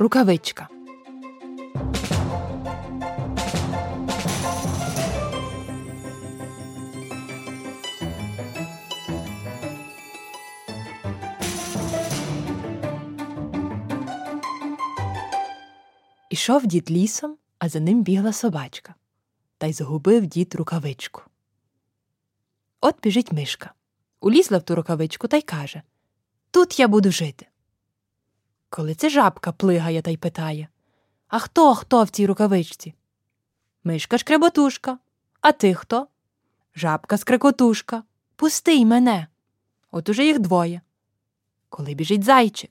Рукавичка. Ішов дід лісом, а за ним бігла собачка. Та й загубив дід рукавичку. От біжить мишка. Улізла в ту рукавичку та й каже Тут я буду жити. Коли це жабка плигає та й питає А хто хто в цій рукавичці? Мишка шкреботушка. А ти хто? Жабка скрекотушка. Пустий мене. От уже їх двоє. Коли біжить зайчик,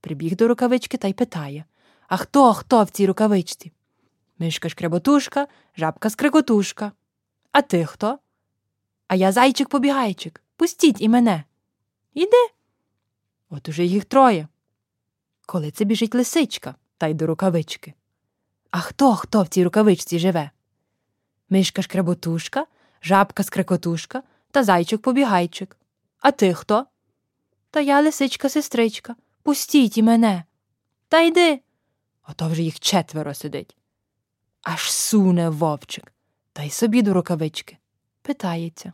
прибіг до рукавички та й питає А хто хто в цій рукавичці? Мишка шкреботушка, жабка скрекотушка. А ти хто? А я зайчик побігайчик. Пустіть і мене. Іди. От уже їх троє. Коли це біжить лисичка та й до рукавички. А хто хто в цій рукавичці живе? Мишка шкреботушка, жабка скрекотушка та зайчик побігайчик. А ти хто? Та я лисичка сестричка. Пустіть і мене. Та йди. Ото вже їх четверо сидить. Аж суне вовчик, та й собі до рукавички. Питається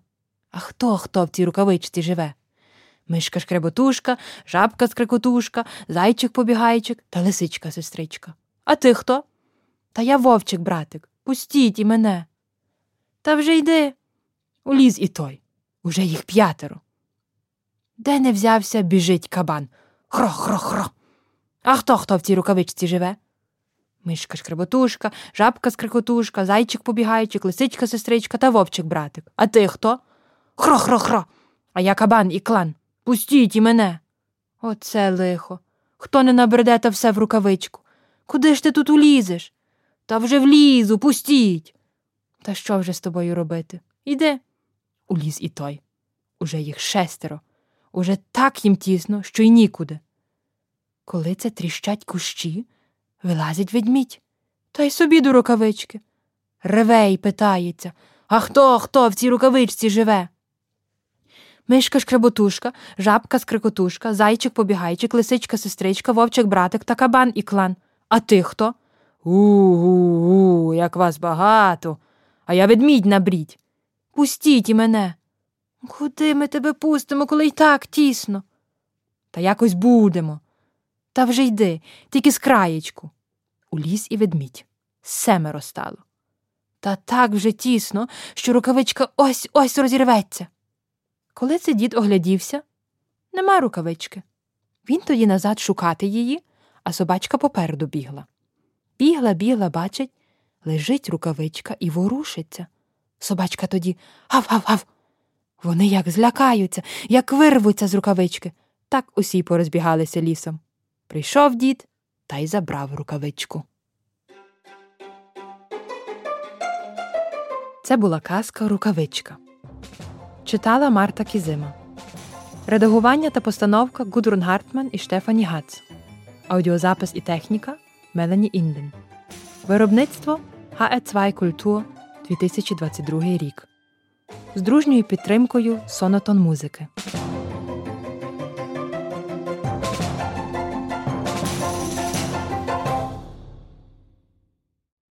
А хто хто в цій рукавичці живе? Мишка шкреботушка, жабка скрекотушка, зайчик побігайчик та лисичка сестричка. А ти хто? Та я вовчик, братик. Пустіть і мене. Та вже йди. Уліз і той. Уже їх п'ятеро. Де не взявся, біжить кабан. Хро-хро-хро. А хто хто в цій рукавичці живе? Мишка шкреботушка, жабка скрикотушка, зайчик побігайчик, лисичка сестричка та вовчик братик. А ти хто? Хро-хро-хро. А я кабан і клан. Пустіть і мене. Оце лихо. Хто не набреде, та все в рукавичку. Куди ж ти тут улізеш? Та вже влізу, пустіть. Та що вже з тобою робити? Іди. Уліз і той. Уже їх шестеро. Уже так їм тісно, що й нікуди. Коли це тріщать кущі, вилазить ведмідь. Та й собі до рукавички. Реве й питається А хто, хто в цій рукавичці живе? Мишка шкреботушка, жабка скрикотушка, зайчик побігайчик, лисичка сестричка, вовчик братик та кабан і клан. А ти хто? У-у-у, як вас багато. А я ведмідь набрідь. Пустіть і мене. Куди ми тебе пустимо, коли й так тісно? Та якось будемо. Та вже йди, тільки з краєчку. Уліз і ведмідь. Семеро стало. Та так вже тісно, що рукавичка ось ось розірветься. Коли це дід оглядівся, нема рукавички. Він тоді назад шукати її, а собачка попереду бігла. Бігла, бігла, бачить, лежить рукавичка і ворушиться. Собачка тоді гав-гав-гав. Вони як злякаються, як вирвуться з рукавички. Так усі порозбігалися лісом. Прийшов дід та й забрав рукавичку. Це була казка Рукавичка. Читала Марта Кізима. Редагування та постановка Гудрун Гартман і Штефані Гац. Аудіозапис і техніка Мелані Інден. Виробництво HE2 Культур 2022 рік. З дружньою підтримкою Сонотон музики.